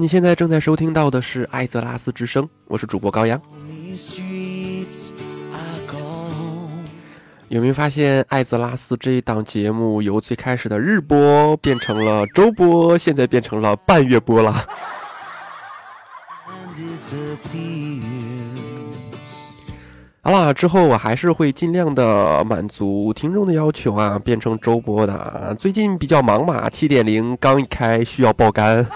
你现在正在收听到的是《艾泽拉斯之声》，我是主播高阳。有没有发现，《艾泽拉斯》这一档节目由最开始的日播变成了周播，现在变成了半月播了？好啦，之后我还是会尽量的满足听众的要求啊，变成周播的。最近比较忙嘛，七点零刚一开，需要爆肝。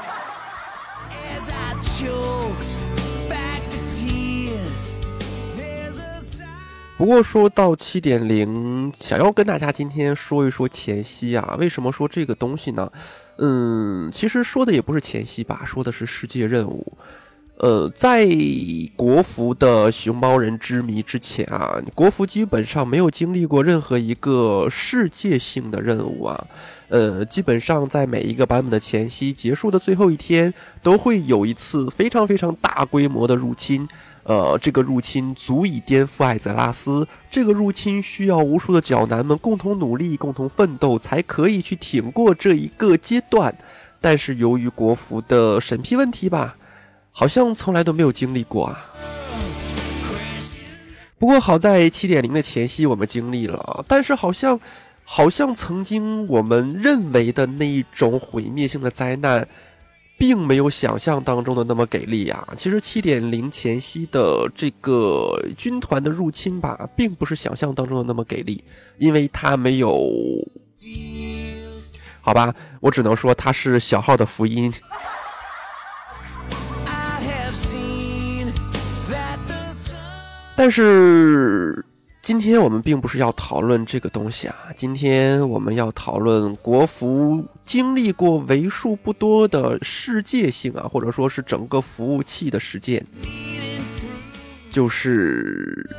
不过说到七点零，想要跟大家今天说一说前夕啊，为什么说这个东西呢？嗯，其实说的也不是前夕吧，说的是世界任务。呃，在国服的熊猫人之谜之前啊，国服基本上没有经历过任何一个世界性的任务啊。呃，基本上在每一个版本的前夕结束的最后一天，都会有一次非常非常大规模的入侵。呃，这个入侵足以颠覆艾泽拉斯。这个入侵需要无数的角男们共同努力、共同奋斗，才可以去挺过这一个阶段。但是由于国服的审批问题吧。好像从来都没有经历过啊。不过好在七点零的前夕我们经历了，但是好像，好像曾经我们认为的那一种毁灭性的灾难，并没有想象当中的那么给力啊。其实七点零前夕的这个军团的入侵吧，并不是想象当中的那么给力，因为它没有，好吧，我只能说它是小号的福音。但是今天我们并不是要讨论这个东西啊，今天我们要讨论国服经历过为数不多的世界性啊，或者说是整个服务器的实践，就是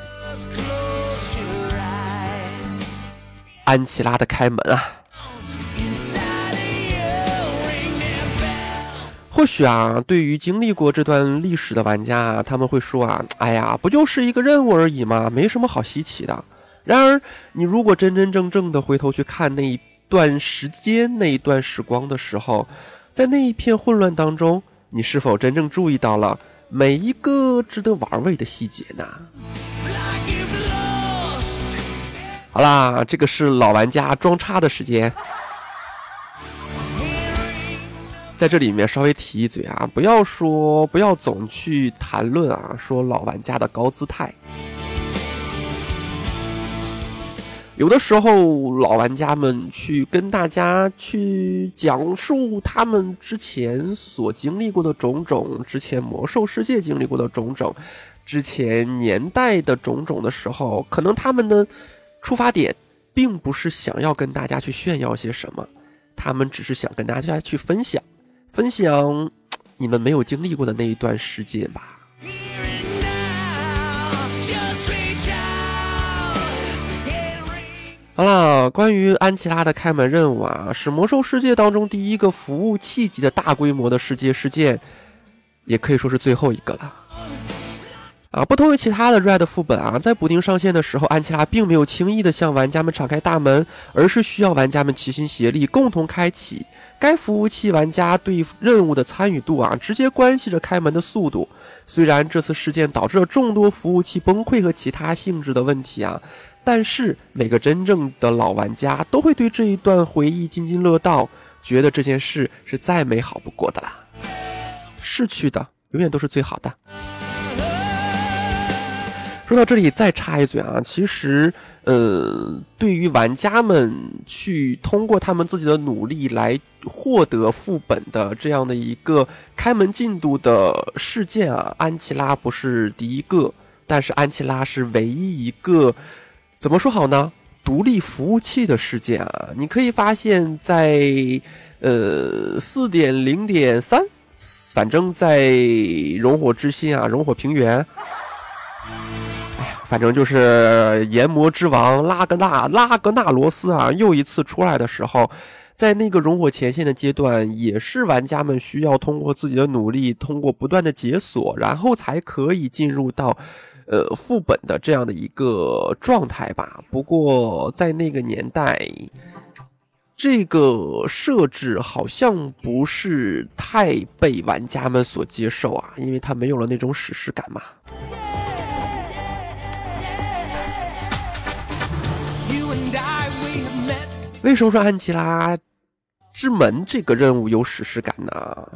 安琪拉的开门啊。或许啊，对于经历过这段历史的玩家，他们会说啊，哎呀，不就是一个任务而已嘛，没什么好稀奇的。然而，你如果真真正正的回头去看那一段时间、那一段时光的时候，在那一片混乱当中，你是否真正注意到了每一个值得玩味的细节呢？好啦，这个是老玩家装叉的时间。在这里面稍微提一嘴啊，不要说，不要总去谈论啊，说老玩家的高姿态。有的时候，老玩家们去跟大家去讲述他们之前所经历过的种种，之前魔兽世界经历过的种种，之前年代的种种的时候，可能他们的出发点并不是想要跟大家去炫耀些什么，他们只是想跟大家去分享。分享你们没有经历过的那一段时间吧。好了，关于安琪拉的开门任务啊，是魔兽世界当中第一个服务器级的大规模的世界事件，也可以说是最后一个了。啊，不同于其他的 Red 副本啊，在补丁上线的时候，安琪拉并没有轻易的向玩家们敞开大门，而是需要玩家们齐心协力，共同开启。该服务器玩家对任务的参与度啊，直接关系着开门的速度。虽然这次事件导致了众多服务器崩溃和其他性质的问题啊，但是每个真正的老玩家都会对这一段回忆津津乐道，觉得这件事是再美好不过的啦。逝去的永远都是最好的。说到这里，再插一嘴啊，其实，呃，对于玩家们去通过他们自己的努力来获得副本的这样的一个开门进度的事件啊，安琪拉不是第一个，但是安琪拉是唯一一个，怎么说好呢？独立服务器的事件啊，你可以发现，在呃四点零点三，反正在熔火之心啊，熔火平原。反正就是炎魔之王拉格纳拉格纳罗斯啊，又一次出来的时候，在那个熔火前线的阶段，也是玩家们需要通过自己的努力，通过不断的解锁，然后才可以进入到，呃副本的这样的一个状态吧。不过在那个年代，这个设置好像不是太被玩家们所接受啊，因为它没有了那种史诗感嘛。为什么说安琪拉之门这个任务有史诗感呢？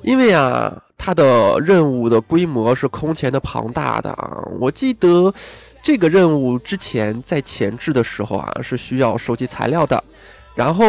因为啊，它的任务的规模是空前的庞大的啊！我记得。这个任务之前在前置的时候啊，是需要收集材料的，然后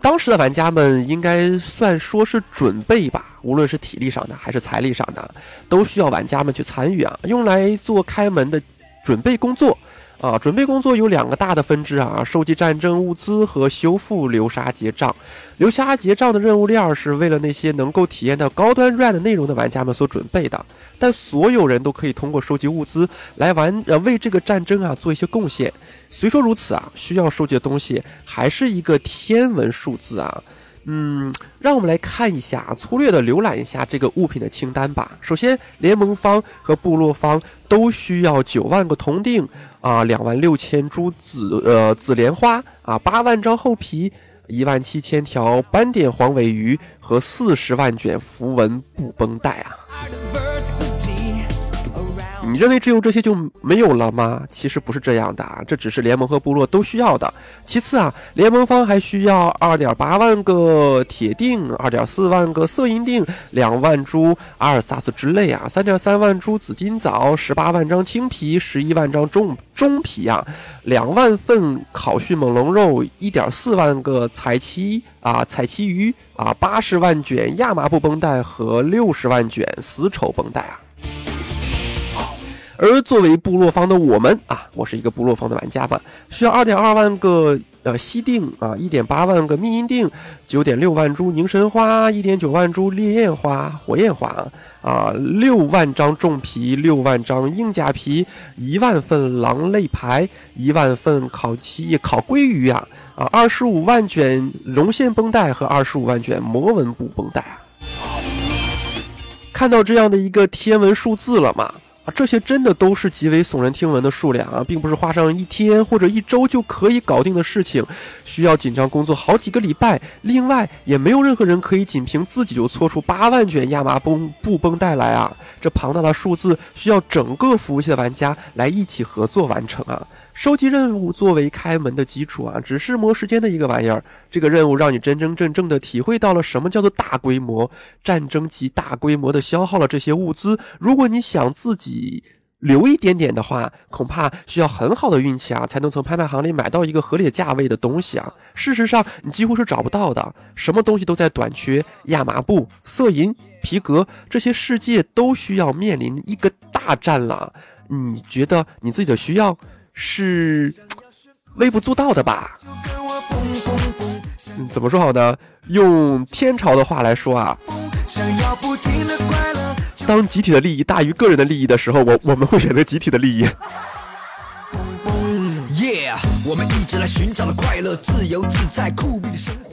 当时的玩家们应该算说是准备吧，无论是体力上的还是财力上的，都需要玩家们去参与啊，用来做开门的准备工作。啊，准备工作有两个大的分支啊，收集战争物资和修复流沙结账。流沙结账的任务链是为了那些能够体验到高端 Red 内容的玩家们所准备的，但所有人都可以通过收集物资来玩，呃，为这个战争啊做一些贡献。虽说如此啊，需要收集的东西还是一个天文数字啊。嗯，让我们来看一下，粗略的浏览一下这个物品的清单吧。首先，联盟方和部落方都需要九万个铜锭啊，两万六千株紫呃紫莲花啊，八万张厚皮，一万七千条斑点黄尾鱼和四十万卷符文布绷带啊。你认为只有这些就没有了吗？其实不是这样的啊，这只是联盟和部落都需要的。其次啊，联盟方还需要二点八万个铁锭，二点四万个色银锭，两万株阿尔萨斯之泪啊，三点三万株紫金枣，十八万张青皮，十一万张中中皮啊，两万份烤迅猛龙肉，一点四万个彩旗啊彩旗鱼啊，八十万卷亚麻布绷带和六十万卷丝绸绷带啊。而作为部落方的我们啊，我是一个部落方的玩家吧，需要二点二万个呃西锭啊，一点八万个密音锭，九点六万株凝神花，一点九万株烈焰花、火焰花啊，六万张重皮，六万张硬甲皮，一万份狼肋牌，一万份烤漆烤鲑鱼啊啊，二十五万卷绒线绷带和二十五万卷魔纹布绷带啊，看到这样的一个天文数字了吗？啊，这些真的都是极为耸人听闻的数量啊，并不是花上一天或者一周就可以搞定的事情，需要紧张工作好几个礼拜。另外，也没有任何人可以仅凭自己就搓出八万卷亚麻绷布绷带来啊！这庞大的数字需要整个服务器的玩家来一起合作完成啊！收集任务作为开门的基础啊，只是磨时间的一个玩意儿。这个任务让你真真正正的体会到了什么叫做大规模战争及大规模的消耗了这些物资。如果你想自己留一点点的话，恐怕需要很好的运气啊，才能从拍卖行里买到一个合理价位的东西啊。事实上，你几乎是找不到的，什么东西都在短缺。亚麻布、色银、皮革，这些世界都需要面临一个大战了。你觉得你自己的需要？是微不足道的吧？怎么说好呢？用天朝的话来说啊，当集体的利益大于个人的利益的时候，我我们会选择集体的利益。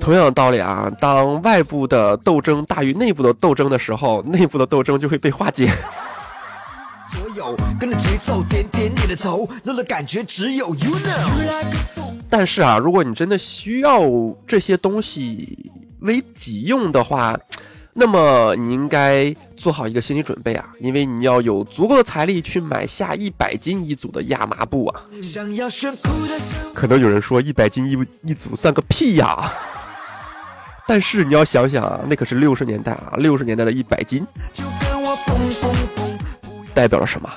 同样的道理啊，当外部的斗争大于内部的斗争的时候，内部的斗争就会被化解。跟着节奏点点你的头，乐乐感觉只有 you know。但是啊，如果你真的需要这些东西为己用的话，那么你应该做好一个心理准备啊，因为你要有足够的财力去买下一百斤一组的亚麻布啊。可能有人说一百斤一一组算个屁呀，但是你要想想啊，那可是六十年代啊，六十年代的一百斤。代表了什么？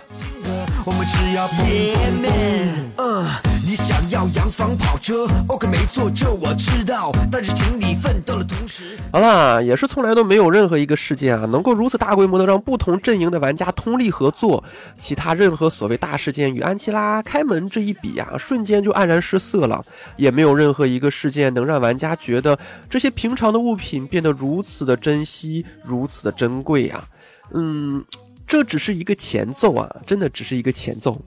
你想要洋房跑车？OK，没错，这我知道。但是请你奋斗的同时，好啦，也是从来都没有任何一个事件啊，能够如此大规模的让不同阵营的玩家通力合作。其他任何所谓大事件与安琪拉开门这一比啊，瞬间就黯然失色了。也没有任何一个事件能让玩家觉得这些平常的物品变得如此的珍惜，如此的珍贵啊。嗯。这只是一个前奏啊，真的只是一个前奏。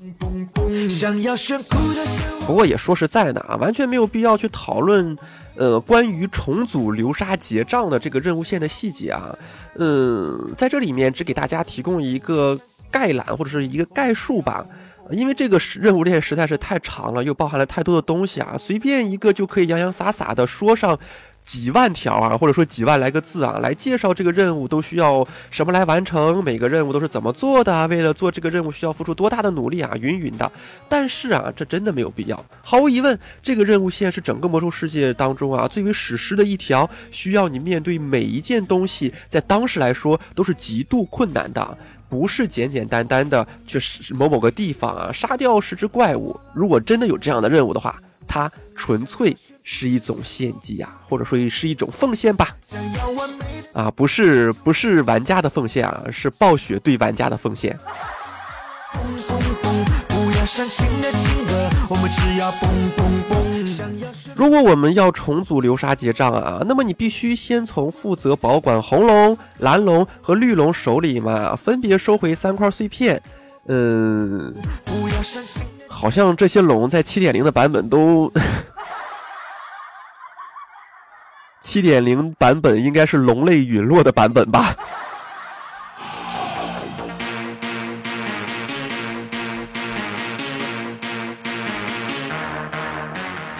不过也说实在的啊，完全没有必要去讨论，呃，关于重组流沙结账的这个任务线的细节啊。嗯，在这里面只给大家提供一个概览或者是一个概述吧。因为这个任务链实在是太长了，又包含了太多的东西啊，随便一个就可以洋洋洒洒的说上。几万条啊，或者说几万来个字啊，来介绍这个任务都需要什么来完成？每个任务都是怎么做的？为了做这个任务需要付出多大的努力啊？云云的。但是啊，这真的没有必要。毫无疑问，这个任务线是整个魔兽世界当中啊最为史诗的一条，需要你面对每一件东西，在当时来说都是极度困难的，不是简简单单的去某某个地方啊杀掉十只怪物。如果真的有这样的任务的话，它纯粹。是一种献祭啊，或者说是一种奉献吧。啊，不是不是玩家的奉献啊，是暴雪对玩家的奉献。如果我们要重组流沙结账啊，那么你必须先从负责保管红龙、蓝龙和绿龙手里嘛，分别收回三块碎片。嗯，好像这些龙在七点零的版本都。七点零版本应该是龙类陨落的版本吧。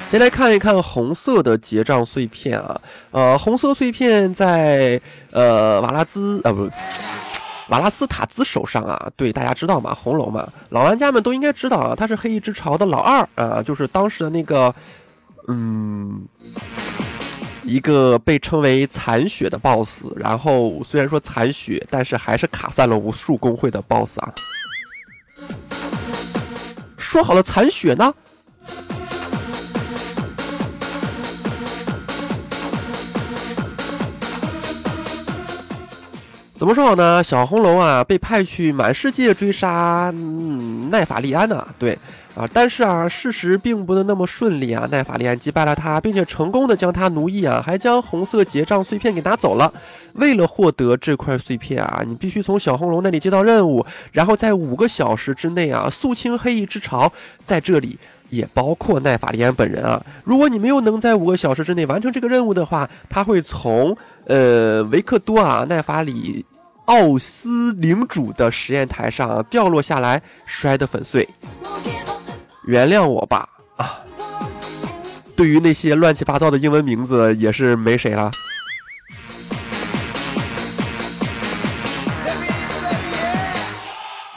先来看一看红色的结账碎片啊，呃，红色碎片在呃瓦拉兹啊不，瓦拉斯塔兹手上啊，对大家知道吗？红龙嘛，老玩家们都应该知道啊，他是黑翼之潮的老二啊，就是当时的那个，嗯。一个被称为残血的 BOSS，然后虽然说残血，但是还是卡散了无数工会的 BOSS 啊！说好了残血呢？怎么说好呢？小红龙啊，被派去满世界追杀嗯奈法利安呢？对。啊，但是啊，事实并不能那么顺利啊。奈法利安击败了他，并且成功的将他奴役啊，还将红色结账碎片给拿走了。为了获得这块碎片啊，你必须从小红龙那里接到任务，然后在五个小时之内啊，肃清黑翼之潮。在这里也包括奈法利安本人啊。如果你没有能在五个小时之内完成这个任务的话，他会从呃维克多啊奈法里奥斯领主的实验台上掉落下来，摔得粉碎。原谅我吧，啊，对于那些乱七八糟的英文名字也是没谁了。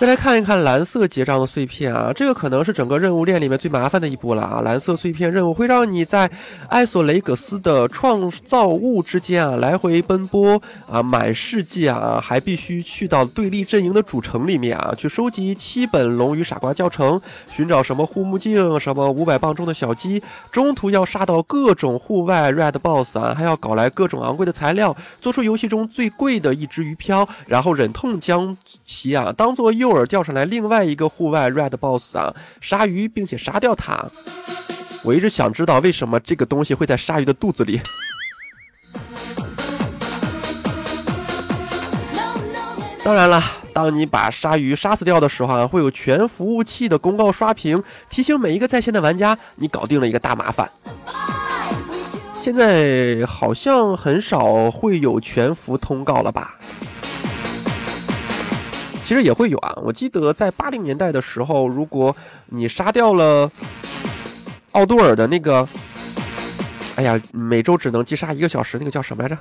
再来看一看蓝色结账的碎片啊，这个可能是整个任务链里面最麻烦的一步了啊！蓝色碎片任务会让你在艾索雷格斯的创造物之间啊来回奔波啊，满世界啊，还必须去到对立阵营的主城里面啊，去收集七本《龙与傻瓜教程》，寻找什么护目镜，什么五百磅重的小鸡，中途要杀到各种户外 red boss 啊，还要搞来各种昂贵的材料，做出游戏中最贵的一只鱼漂，然后忍痛将其啊当做诱。尔钓上来另外一个户外 red boss 啊，鲨鱼，并且杀掉它。我一直想知道为什么这个东西会在鲨鱼的肚子里。当然了，当你把鲨鱼杀死掉的时候啊，会有全服务器的公告刷屏，提醒每一个在线的玩家，你搞定了一个大麻烦。现在好像很少会有全服通告了吧？其实也会有啊，我记得在八零年代的时候，如果你杀掉了奥杜尔的那个，哎呀，每周只能击杀一个小时，那个叫什么来着？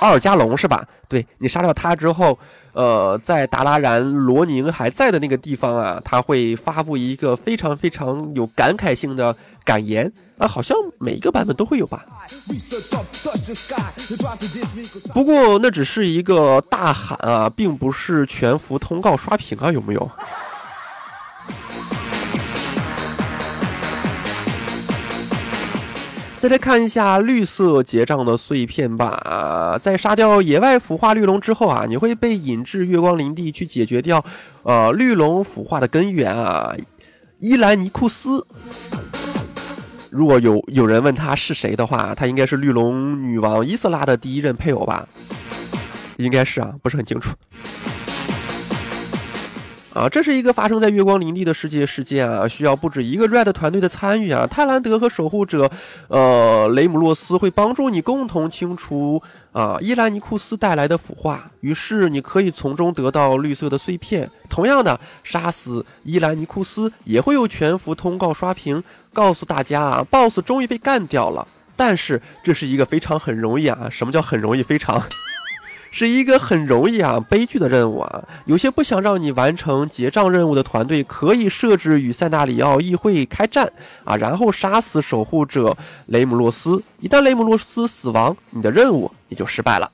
奥尔加龙是吧？对你杀掉他之后，呃，在达拉然罗宁还在的那个地方啊，他会发布一个非常非常有感慨性的感言。啊，好像每一个版本都会有吧。不过那只是一个大喊啊，并不是全服通告刷屏啊，有没有？再来看一下绿色结账的碎片吧。在杀掉野外腐化绿龙之后啊，你会被引至月光林地去解决掉呃绿龙腐化的根源啊，伊兰尼库斯。如果有有人问他是谁的话，他应该是绿龙女王伊瑟拉的第一任配偶吧？应该是啊，不是很清楚。啊，这是一个发生在月光林地的世界事件啊，需要不止一个 Red 团队的参与啊。泰兰德和守护者，呃，雷姆洛斯会帮助你共同清除啊伊兰尼库斯带来的腐化，于是你可以从中得到绿色的碎片。同样的，杀死伊兰尼库斯也会有全服通告刷屏，告诉大家啊，BOSS 终于被干掉了。但是这是一个非常很容易啊，什么叫很容易？非常。是一个很容易啊悲剧的任务啊！有些不想让你完成结账任务的团队，可以设置与塞纳里奥议会开战啊，然后杀死守护者雷姆洛斯。一旦雷姆洛斯死亡，你的任务也就失败了。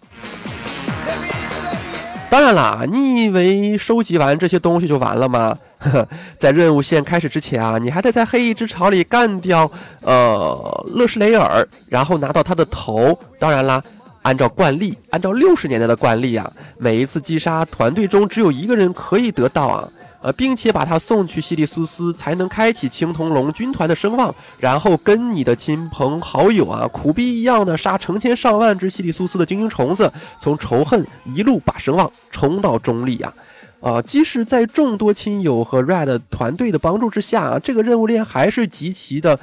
当然啦，你以为收集完这些东西就完了吗？在任务线开始之前啊，你还得在黑翼之巢里干掉呃勒什雷尔，然后拿到他的头。当然啦。按照惯例，按照六十年代的惯例啊，每一次击杀团队中只有一个人可以得到啊，呃，并且把他送去西里苏斯，才能开启青铜龙军团的声望，然后跟你的亲朋好友啊，苦逼一样的杀成千上万只西里苏斯的精英虫子，从仇恨一路把声望冲到中立啊，啊，即使在众多亲友和 Red 团队的帮助之下啊，这个任务链还是极其的，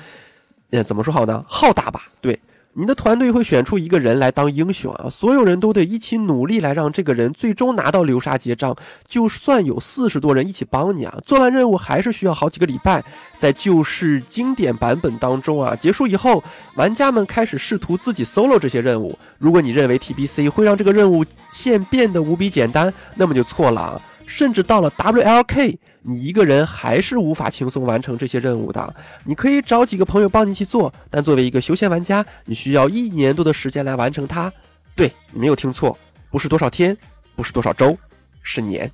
呃，怎么说好呢？浩大吧？对。你的团队会选出一个人来当英雄啊！所有人都得一起努力来让这个人最终拿到流沙结账。就算有四十多人一起帮你啊，做完任务还是需要好几个礼拜。在旧式经典版本当中啊，结束以后，玩家们开始试图自己 solo 这些任务。如果你认为 TBC 会让这个任务线变得无比简单，那么就错了啊！甚至到了 WLK。你一个人还是无法轻松完成这些任务的。你可以找几个朋友帮你去做，但作为一个休闲玩家，你需要一年多的时间来完成它。对你没有听错，不是多少天，不是多少周，是年。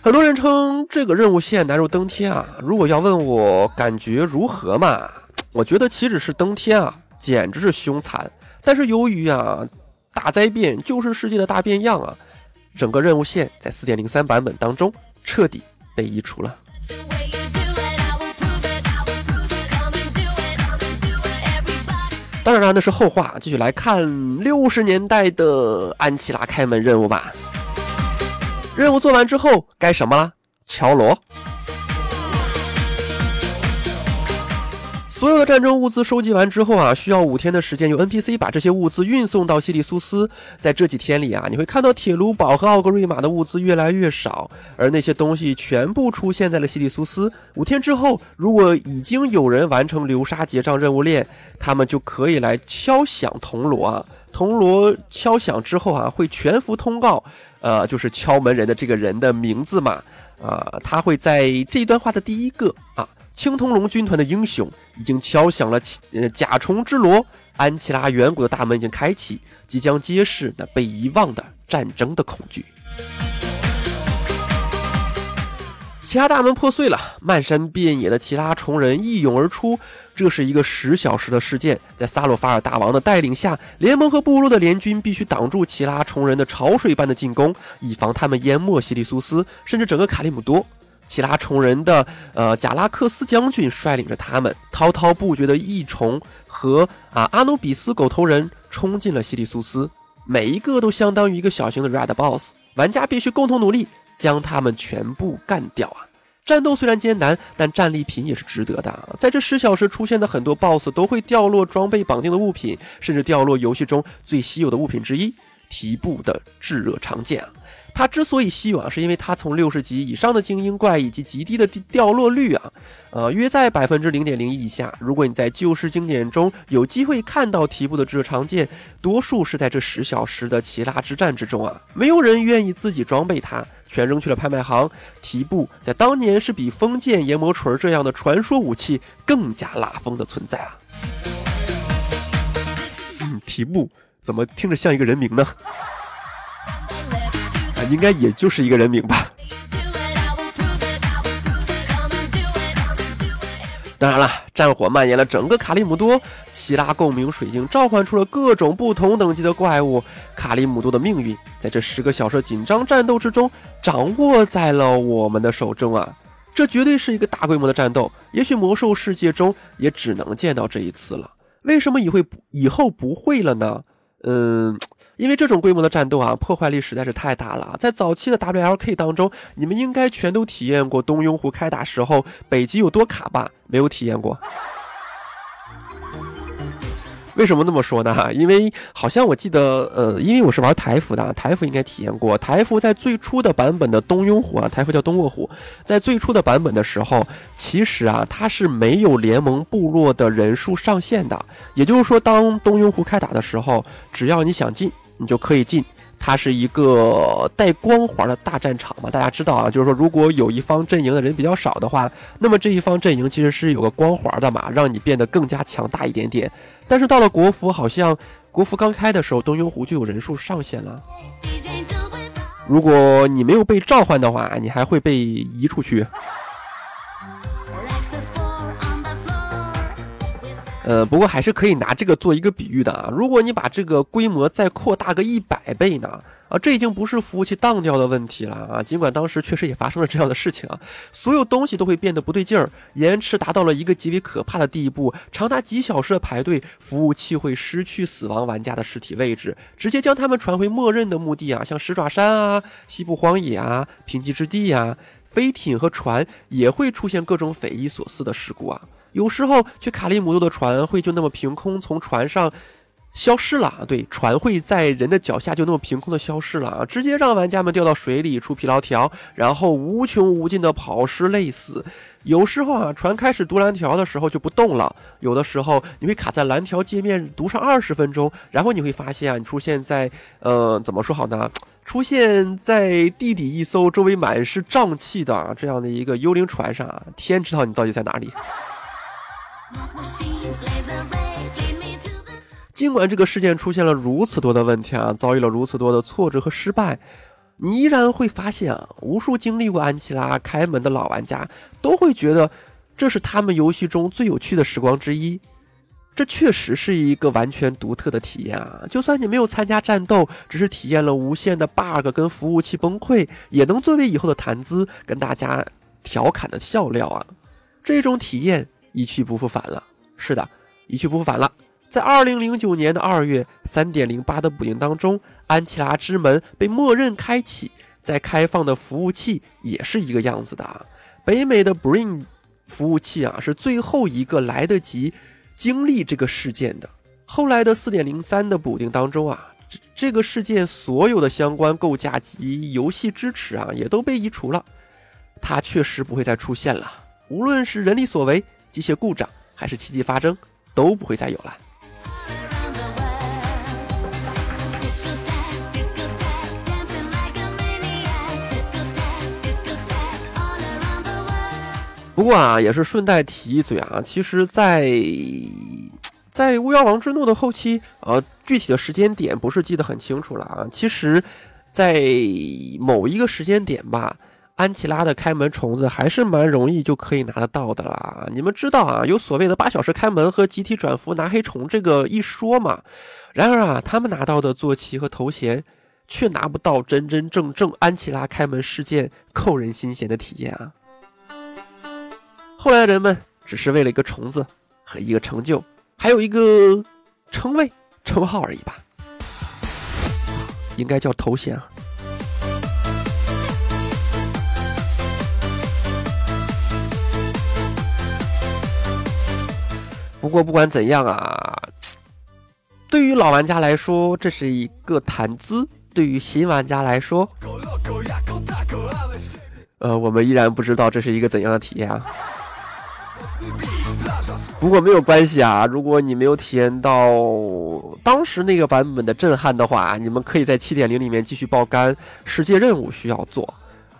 很多人称这个任务线难如登天啊。如果要问我感觉如何嘛，我觉得岂止是登天啊，简直是凶残。但是由于啊，大灾变就是世界的大变样啊，整个任务线在四点零三版本当中彻底被移除了。当然了，那是后话，继续来看六十年代的安琪拉开门任务吧。任务做完之后该什么了？敲锣。所有的战争物资收集完之后啊，需要五天的时间，由 NPC 把这些物资运送到西里苏斯。在这几天里啊，你会看到铁卢堡和奥格瑞玛的物资越来越少，而那些东西全部出现在了西里苏斯。五天之后，如果已经有人完成流沙结账任务链，他们就可以来敲响铜锣啊。铜锣敲响之后啊，会全幅通告，呃，就是敲门人的这个人的名字嘛，啊，他会在这段话的第一个啊。青铜龙军团的英雄已经敲响了呃甲虫之锣，安琪拉远古的大门已经开启，即将揭示那被遗忘的战争的恐惧。其他大门破碎了，漫山遍野的奇拉虫人一涌而出。这是一个十小时的事件，在萨洛法尔大王的带领下，联盟和部落的联军必须挡住奇拉虫人的潮水般的进攻，以防他们淹没西里苏斯，甚至整个卡利姆多。其他虫人的呃贾拉克斯将军率领着他们滔滔不绝的异虫和啊阿努比斯狗头人冲进了西里苏斯，每一个都相当于一个小型的 Red Boss，玩家必须共同努力将他们全部干掉啊！战斗虽然艰难，但战利品也是值得的。在这十小时出现的很多 Boss 都会掉落装备绑定的物品，甚至掉落游戏中最稀有的物品之一——提布的炙热长剑啊！它之所以稀有啊，是因为它从六十级以上的精英怪以及极低的掉落率啊，呃，约在百分之零点零一以下。如果你在旧式经典中有机会看到提布的炙热长剑，多数是在这十小时的奇拉之战之中啊。没有人愿意自己装备它，全扔去了拍卖行。提布在当年是比封建研磨锤这样的传说武器更加拉风的存在啊。嗯，提布怎么听着像一个人名呢？应该也就是一个人名吧。当然了，战火蔓延了整个卡利姆多，奇拉共鸣水晶召唤出了各种不同等级的怪物。卡利姆多的命运在这十个小时紧张战斗之中掌握在了我们的手中啊！这绝对是一个大规模的战斗，也许魔兽世界中也只能见到这一次了。为什么以会以后不会了呢？嗯，因为这种规模的战斗啊，破坏力实在是太大了。在早期的 WLK 当中，你们应该全都体验过东拥湖开打时候北极有多卡吧？没有体验过。为什么那么说呢？因为好像我记得，呃，因为我是玩台服的，台服应该体验过。台服在最初的版本的东庸虎啊，台服叫东卧虎，在最初的版本的时候，其实啊，它是没有联盟部落的人数上限的。也就是说，当东庸虎开打的时候，只要你想进，你就可以进。它是一个带光环的大战场嘛？大家知道啊，就是说，如果有一方阵营的人比较少的话，那么这一方阵营其实是有个光环的嘛，让你变得更加强大一点点。但是到了国服，好像国服刚开的时候，东雍湖就有人数上限了。如果你没有被召唤的话，你还会被移出去。呃，不过还是可以拿这个做一个比喻的啊。如果你把这个规模再扩大个一百倍呢？啊，这已经不是服务器当掉的问题了啊。尽管当时确实也发生了这样的事情啊，所有东西都会变得不对劲儿，延迟达到了一个极为可怕的地步，长达几小时的排队，服务器会失去死亡玩家的实体位置，直接将他们传回默认的墓地啊，像石爪山啊、西部荒野啊、贫瘠之地呀，飞艇和船也会出现各种匪夷所思的事故啊。有时候去卡利姆多的船会就那么凭空从船上消失了，对，船会在人的脚下就那么凭空的消失了啊，直接让玩家们掉到水里出疲劳条，然后无穷无尽的跑尸累死。有时候啊，船开始读蓝条的时候就不动了，有的时候你会卡在蓝条界面读上二十分钟，然后你会发现啊，你出现在呃怎么说好呢？出现在地底一艘周围满是瘴气的这样的一个幽灵船上啊，天知道你到底在哪里。尽管这个事件出现了如此多的问题啊，遭遇了如此多的挫折和失败，你依然会发现啊，无数经历过安琪拉开门的老玩家都会觉得这是他们游戏中最有趣的时光之一。这确实是一个完全独特的体验啊！就算你没有参加战斗，只是体验了无限的 bug 跟服务器崩溃，也能作为以后的谈资跟大家调侃的笑料啊！这种体验。一去不复返了。是的，一去不复返了。在二零零九年的二月三点零八的补丁当中，安琪拉之门被默认开启，在开放的服务器也是一个样子的啊。北美的 BRIN 服务器啊，是最后一个来得及经历这个事件的。后来的四点零三的补丁当中啊，这这个事件所有的相关构架及游戏支持啊，也都被移除了。它确实不会再出现了，无论是人力所为。机械故障还是奇迹发生都不会再有了。不过啊，也是顺带提一嘴啊，其实，在在巫妖王之怒的后期，呃，具体的时间点不是记得很清楚了啊。其实，在某一个时间点吧。安琪拉的开门虫子还是蛮容易就可以拿得到的啦。你们知道啊，有所谓的八小时开门和集体转服拿黑虫这个一说嘛。然而啊，他们拿到的坐骑和头衔，却拿不到真真正正安琪拉开门事件扣人心弦的体验啊。后来人们只是为了一个虫子和一个成就，还有一个称谓、称号而已吧，应该叫头衔啊。不过不管怎样啊，对于老玩家来说，这是一个谈资；对于新玩家来说，呃，我们依然不知道这是一个怎样的体验啊。不过没有关系啊，如果你没有体验到当时那个版本的震撼的话，你们可以在七点零里面继续爆肝。世界任务需要做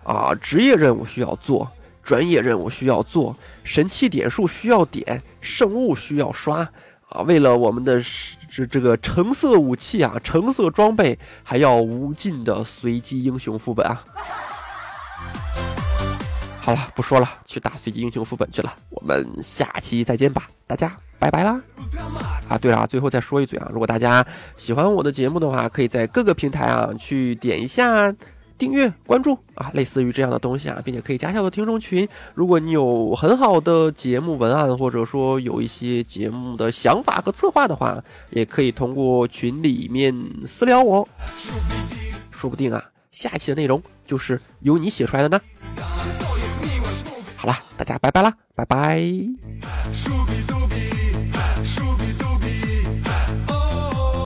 啊，职业任务需要做。专业任务需要做，神器点数需要点，圣物需要刷啊！为了我们的这这个橙色武器啊，橙色装备，还要无尽的随机英雄副本啊！好了，不说了，去打随机英雄副本去了。我们下期再见吧，大家拜拜啦！啊，对了，最后再说一嘴啊，如果大家喜欢我的节目的话，可以在各个平台啊去点一下。订阅、关注啊，类似于这样的东西啊，并且可以加下我的听众群。如果你有很好的节目文案，或者说有一些节目的想法和策划的话，也可以通过群里面私聊我，说不定啊，下期的内容就是由你写出来的呢。好了，大家拜拜啦，拜拜。